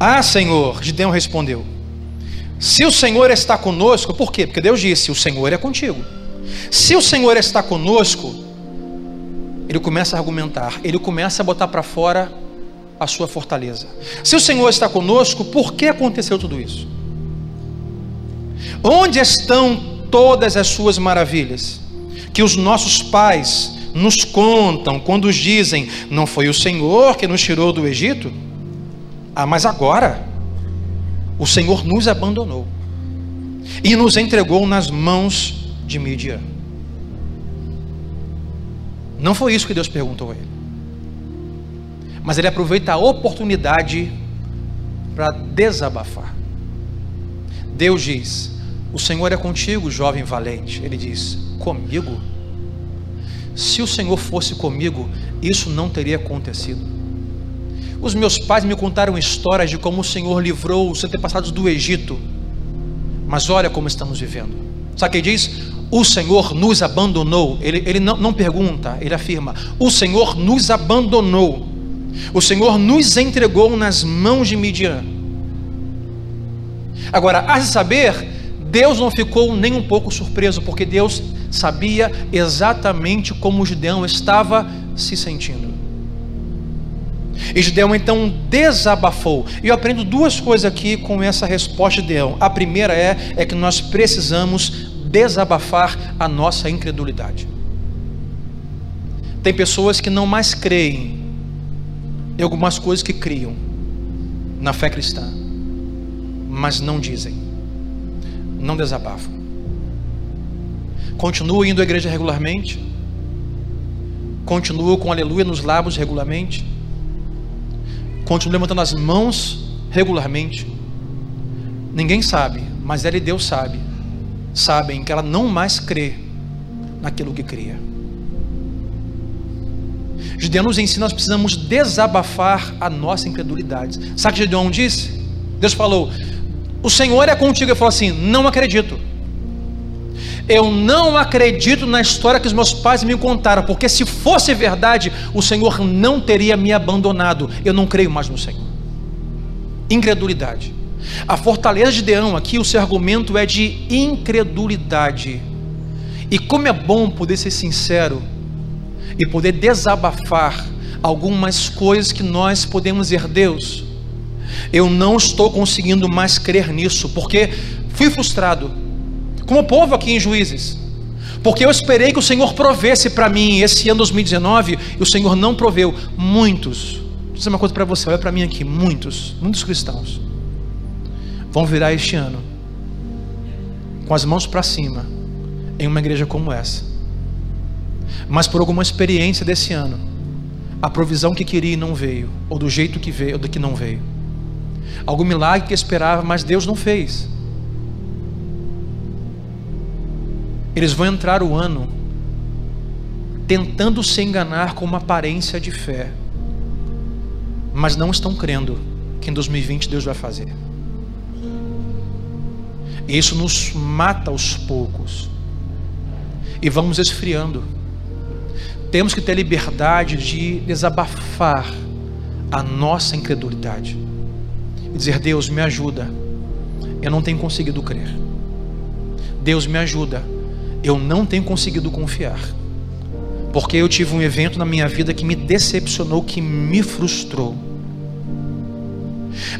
Ah, Senhor, Gideão respondeu. Se o Senhor está conosco, por quê? Porque Deus disse: O Senhor é contigo. Se o Senhor está conosco, ele começa a argumentar, ele começa a botar para fora a sua fortaleza. Se o Senhor está conosco, por que aconteceu tudo isso? Onde estão todas as suas maravilhas que os nossos pais nos contam quando dizem: Não foi o Senhor que nos tirou do Egito? Ah, mas agora o Senhor nos abandonou e nos entregou nas mãos de Midian. Não foi isso que Deus perguntou a ele. Mas ele aproveita a oportunidade para desabafar. Deus diz: O Senhor é contigo, jovem valente. Ele diz: Comigo? Se o Senhor fosse comigo, isso não teria acontecido. Os meus pais me contaram histórias de como o Senhor livrou os antepassados do Egito. Mas olha como estamos vivendo. Sabe o que diz? O Senhor nos abandonou. Ele, ele não, não pergunta, ele afirma: O Senhor nos abandonou. O Senhor nos entregou nas mãos de Midian. Agora, há de saber, Deus não ficou nem um pouco surpreso, porque Deus sabia exatamente como Gideão estava se sentindo. E Gideão então desabafou. E eu aprendo duas coisas aqui com essa resposta de Gideão. A primeira é, é que nós precisamos desabafar a nossa incredulidade. Tem pessoas que não mais creem em algumas coisas que criam na fé cristã, mas não dizem, não desabafam. Continua indo à igreja regularmente, continua com aleluia nos lábios regularmente, continua levantando as mãos regularmente. Ninguém sabe, mas ela e Deus sabe. Sabem que ela não mais crê naquilo que cria. Gideão nos ensina, nós precisamos desabafar a nossa incredulidade. Sabe o que Gideão disse? Deus falou: O Senhor é contigo. Ele falou assim: Não acredito. Eu não acredito na história que os meus pais me contaram, porque se fosse verdade, o Senhor não teria me abandonado. Eu não creio mais no Senhor. Incredulidade. A fortaleza de Deão aqui, o seu argumento é de incredulidade. E como é bom poder ser sincero e poder desabafar algumas coisas que nós podemos dizer, Deus, eu não estou conseguindo mais crer nisso, porque fui frustrado como o povo aqui em Juízes. Porque eu esperei que o Senhor provesse para mim esse ano 2019 e o Senhor não proveu. Muitos, vou dizer uma coisa para você, olha para mim aqui, muitos, muitos cristãos vão virar este ano com as mãos para cima em uma igreja como essa. Mas por alguma experiência desse ano, a provisão que queria não veio, ou do jeito que veio, ou do que não veio. Algum milagre que esperava, mas Deus não fez. Eles vão entrar o ano tentando se enganar com uma aparência de fé, mas não estão crendo que em 2020 Deus vai fazer. E isso nos mata aos poucos. E vamos esfriando. Temos que ter liberdade de desabafar a nossa incredulidade. E dizer: Deus, me ajuda. Eu não tenho conseguido crer. Deus, me ajuda eu não tenho conseguido confiar. Porque eu tive um evento na minha vida que me decepcionou, que me frustrou.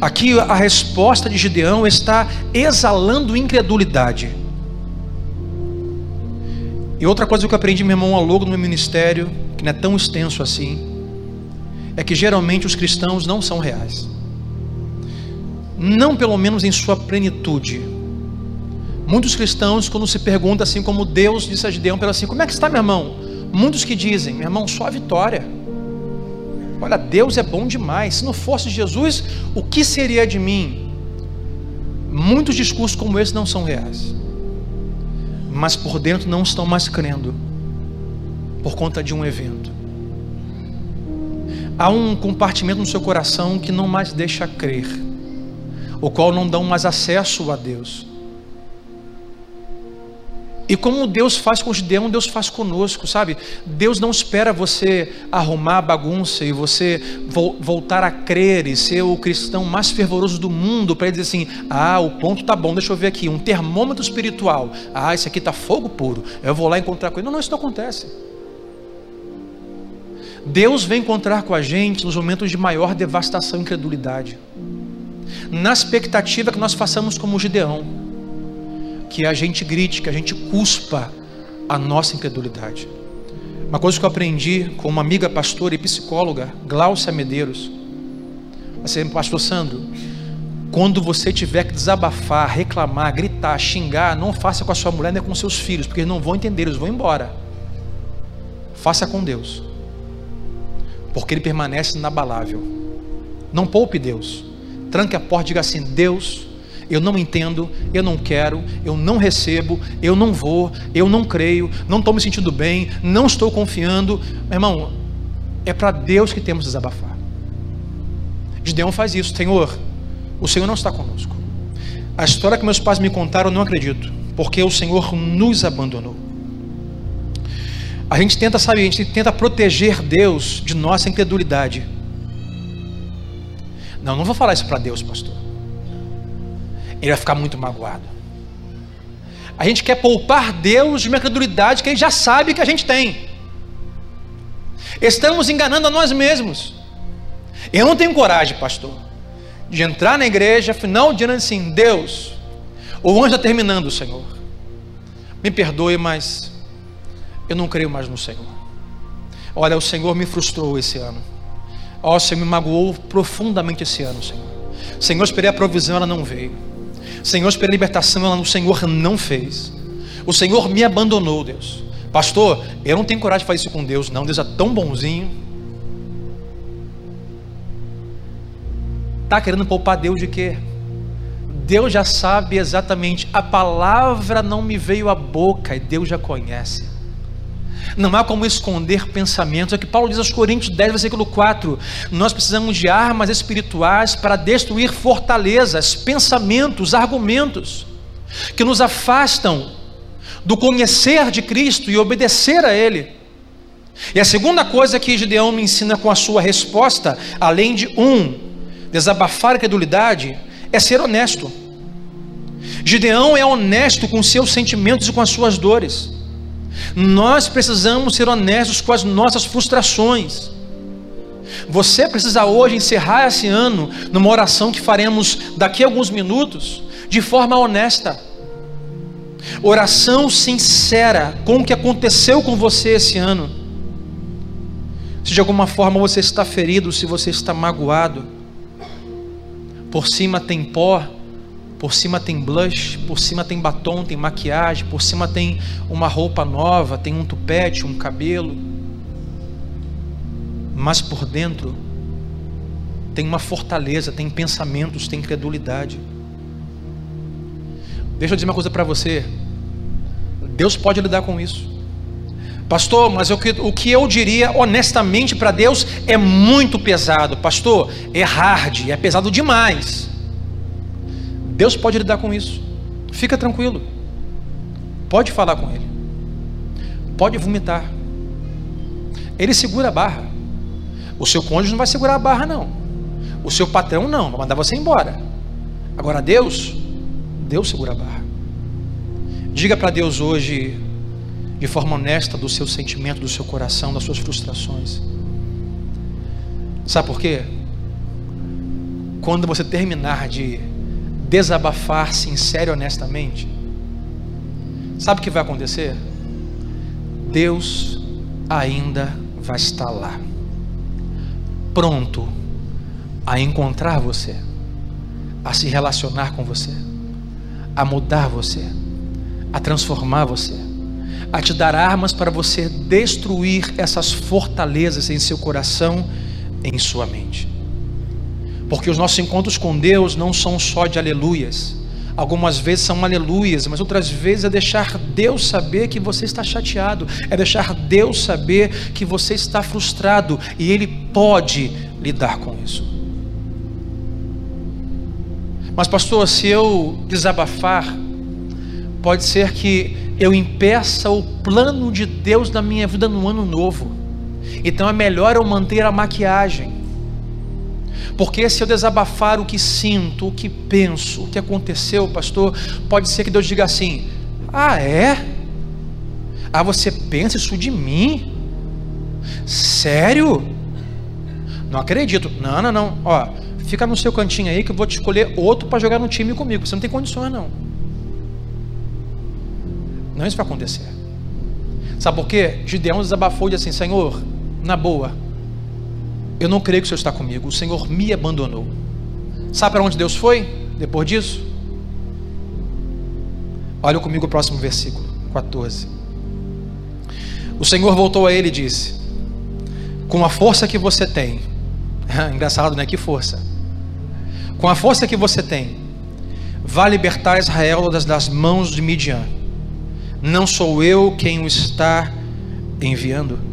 Aqui a resposta de Gideão está exalando incredulidade. E outra coisa que eu aprendi, meu irmão, ao longo do meu ministério, que não é tão extenso assim, é que geralmente os cristãos não são reais. Não pelo menos em sua plenitude Muitos cristãos, quando se pergunta assim, como Deus disse a Gideão, pelo assim: Como é que está, meu irmão? Muitos que dizem, meu irmão, só a vitória. Olha, Deus é bom demais. Se não fosse Jesus, o que seria de mim? Muitos discursos como esse não são reais, mas por dentro não estão mais crendo, por conta de um evento. Há um compartimento no seu coração que não mais deixa crer. O qual não dão mais acesso a Deus. E como Deus faz com Gideão, Deus faz conosco, sabe? Deus não espera você arrumar a bagunça e você voltar a crer e ser o cristão mais fervoroso do mundo para dizer assim: ah, o ponto tá bom, deixa eu ver aqui, um termômetro espiritual. Ah, esse aqui tá fogo puro. Eu vou lá encontrar com ele. Não, não, isso não acontece. Deus vem encontrar com a gente nos momentos de maior devastação e incredulidade, na expectativa que nós façamos como Gideão que a gente grite, que a gente cuspa a nossa incredulidade. Uma coisa que eu aprendi com uma amiga pastora e psicóloga, Glaucia Medeiros, assim, pastor Sandro, quando você tiver que desabafar, reclamar, gritar, xingar, não faça com a sua mulher nem com seus filhos, porque eles não vão entender, eles vão embora. Faça com Deus, porque Ele permanece inabalável. Não poupe Deus. Tranque a porta e diga assim: Deus, eu não entendo, eu não quero, eu não recebo, eu não vou, eu não creio, não estou me sentindo bem, não estou confiando. Meu irmão, é para Deus que temos desabafar. Gideão faz isso, Senhor, o Senhor não está conosco. A história que meus pais me contaram, eu não acredito, porque o Senhor nos abandonou. A gente tenta, sabe, a gente tenta proteger Deus de nossa incredulidade. Não, não vou falar isso para Deus, pastor ele vai ficar muito magoado. A gente quer poupar Deus de uma credulidade que ele já sabe que a gente tem. Estamos enganando a nós mesmos. Eu não tenho coragem, pastor, de entrar na igreja, final de ano assim, Deus, o ano está terminando, Senhor. Me perdoe, mas eu não creio mais no Senhor. Olha, o Senhor me frustrou esse ano. Ó, oh, Senhor me magoou profundamente esse ano, Senhor. Senhor, esperei a provisão, ela não veio. Senhor, esperei libertação, o Senhor não fez. O Senhor me abandonou, Deus. Pastor, eu não tenho coragem de fazer isso com Deus, não. Deus é tão bonzinho. Está querendo poupar Deus de quê? Deus já sabe exatamente. A palavra não me veio à boca e Deus já conhece. Não há como esconder pensamentos. É o que Paulo diz aos Coríntios 10, versículo 4. Nós precisamos de armas espirituais para destruir fortalezas, pensamentos, argumentos que nos afastam do conhecer de Cristo e obedecer a Ele. E a segunda coisa que Gideão me ensina com a sua resposta, além de um, desabafar a credulidade, é ser honesto. Gideão é honesto com seus sentimentos e com as suas dores. Nós precisamos ser honestos com as nossas frustrações. Você precisa hoje encerrar esse ano numa oração que faremos daqui a alguns minutos, de forma honesta. Oração sincera com o que aconteceu com você esse ano. Se de alguma forma você está ferido, se você está magoado, por cima tem pó, por cima tem blush, por cima tem batom, tem maquiagem, por cima tem uma roupa nova, tem um tupete, um cabelo. Mas por dentro tem uma fortaleza, tem pensamentos, tem credulidade. Deixa eu dizer uma coisa para você. Deus pode lidar com isso. Pastor, mas o que, o que eu diria honestamente para Deus é muito pesado. Pastor, é hard, é pesado demais. Deus pode lidar com isso. Fica tranquilo. Pode falar com Ele. Pode vomitar. Ele segura a barra. O seu cônjuge não vai segurar a barra, não. O seu patrão não, vai mandar você embora. Agora Deus, Deus segura a barra. Diga para Deus hoje, de forma honesta, do seu sentimento, do seu coração, das suas frustrações. Sabe por quê? Quando você terminar de desabafar sincero e honestamente, sabe o que vai acontecer? Deus ainda vai estar lá, pronto a encontrar você, a se relacionar com você, a mudar você, a transformar você, a te dar armas para você destruir essas fortalezas em seu coração, em sua mente. Porque os nossos encontros com Deus não são só de aleluias. Algumas vezes são aleluias, mas outras vezes é deixar Deus saber que você está chateado, é deixar Deus saber que você está frustrado e Ele pode lidar com isso. Mas, pastor, se eu desabafar, pode ser que eu impeça o plano de Deus na minha vida no ano novo. Então é melhor eu manter a maquiagem. Porque se eu desabafar o que sinto, o que penso, o que aconteceu, pastor, pode ser que Deus diga assim: Ah, é? Ah, você pensa isso de mim? Sério? Não acredito. Não, não, não. Ó, fica no seu cantinho aí que eu vou te escolher outro para jogar no time comigo. Você não tem condições, não. Não isso vai acontecer. Sabe por quê? Gideão desabafou e disse assim: Senhor, na boa, eu não creio que o Senhor está comigo. O Senhor me abandonou. Sabe para onde Deus foi depois disso? Olha comigo o próximo versículo, 14. O Senhor voltou a ele e disse: Com a força que você tem, engraçado, né? Que força. Com a força que você tem, vá libertar Israel das, das mãos de Midian. Não sou eu quem o está enviando.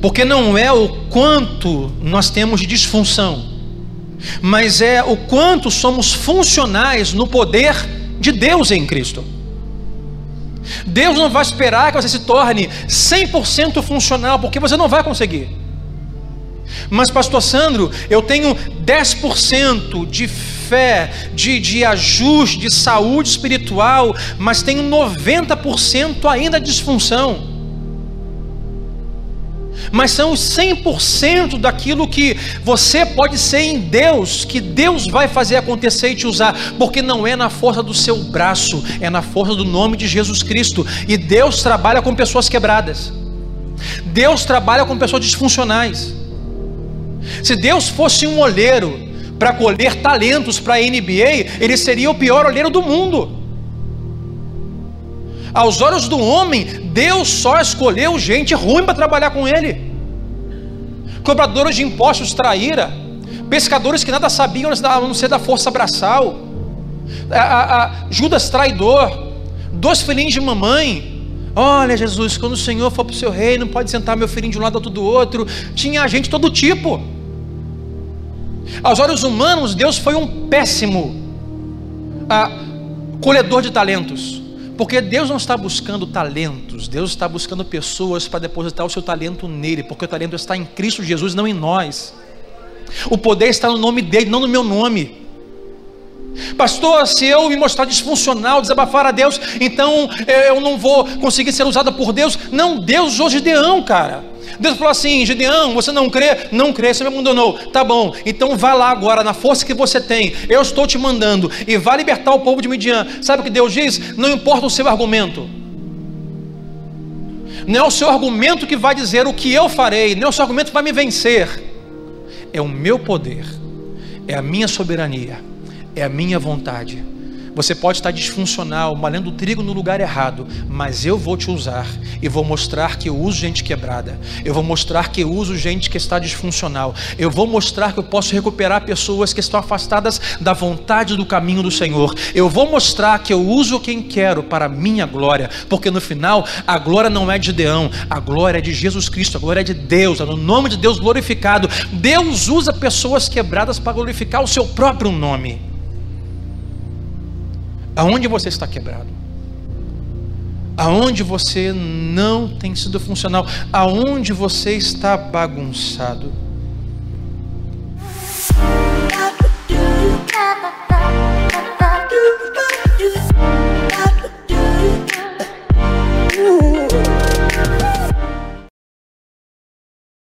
Porque não é o quanto nós temos de disfunção, mas é o quanto somos funcionais no poder de Deus em Cristo. Deus não vai esperar que você se torne 100% funcional, porque você não vai conseguir. Mas, Pastor Sandro, eu tenho 10% de fé, de, de ajuste, de saúde espiritual, mas tenho 90% ainda de disfunção mas são os 100% daquilo que você pode ser em Deus, que Deus vai fazer acontecer e te usar, porque não é na força do seu braço, é na força do nome de Jesus Cristo. E Deus trabalha com pessoas quebradas, Deus trabalha com pessoas disfuncionais. Se Deus fosse um olheiro para colher talentos para a NBA, ele seria o pior olheiro do mundo. Aos olhos do homem, Deus só escolheu gente ruim para trabalhar com ele. Cobradores de impostos traíra, pescadores que nada sabiam a não ser da força braçal, a, a, a Judas traidor, dois filhinhos de mamãe, Olha, Jesus, quando o Senhor for para o seu reino, pode sentar meu filhinho de um lado, outro do outro. Tinha gente todo tipo. Aos olhos humanos, Deus foi um péssimo ah, colhedor de talentos. Porque Deus não está buscando talentos, Deus está buscando pessoas para depositar o seu talento nele, porque o talento está em Cristo Jesus, não em nós. O poder está no nome dele, não no meu nome. Pastor, se eu me mostrar disfuncional, desabafar a Deus, então eh, eu não vou conseguir ser usado por Deus. Não, Deus usou Gideão, cara. Deus falou assim: Gideão, você não crê? Não crê, você me abandonou. Tá bom, então vá lá agora, na força que você tem, eu estou te mandando, e vá libertar o povo de Midian. Sabe o que Deus diz? Não importa o seu argumento. Não é o seu argumento que vai dizer o que eu farei, não é o seu argumento que vai me vencer. É o meu poder, é a minha soberania é a minha vontade. Você pode estar disfuncional, malhando trigo no lugar errado, mas eu vou te usar e vou mostrar que eu uso gente quebrada. Eu vou mostrar que eu uso gente que está disfuncional. Eu vou mostrar que eu posso recuperar pessoas que estão afastadas da vontade do caminho do Senhor. Eu vou mostrar que eu uso quem quero para a minha glória, porque no final a glória não é de Deão, a glória é de Jesus Cristo, a glória é de Deus, é no nome de Deus glorificado. Deus usa pessoas quebradas para glorificar o seu próprio nome. Aonde você está quebrado? Aonde você não tem sido funcional? Aonde você está bagunçado?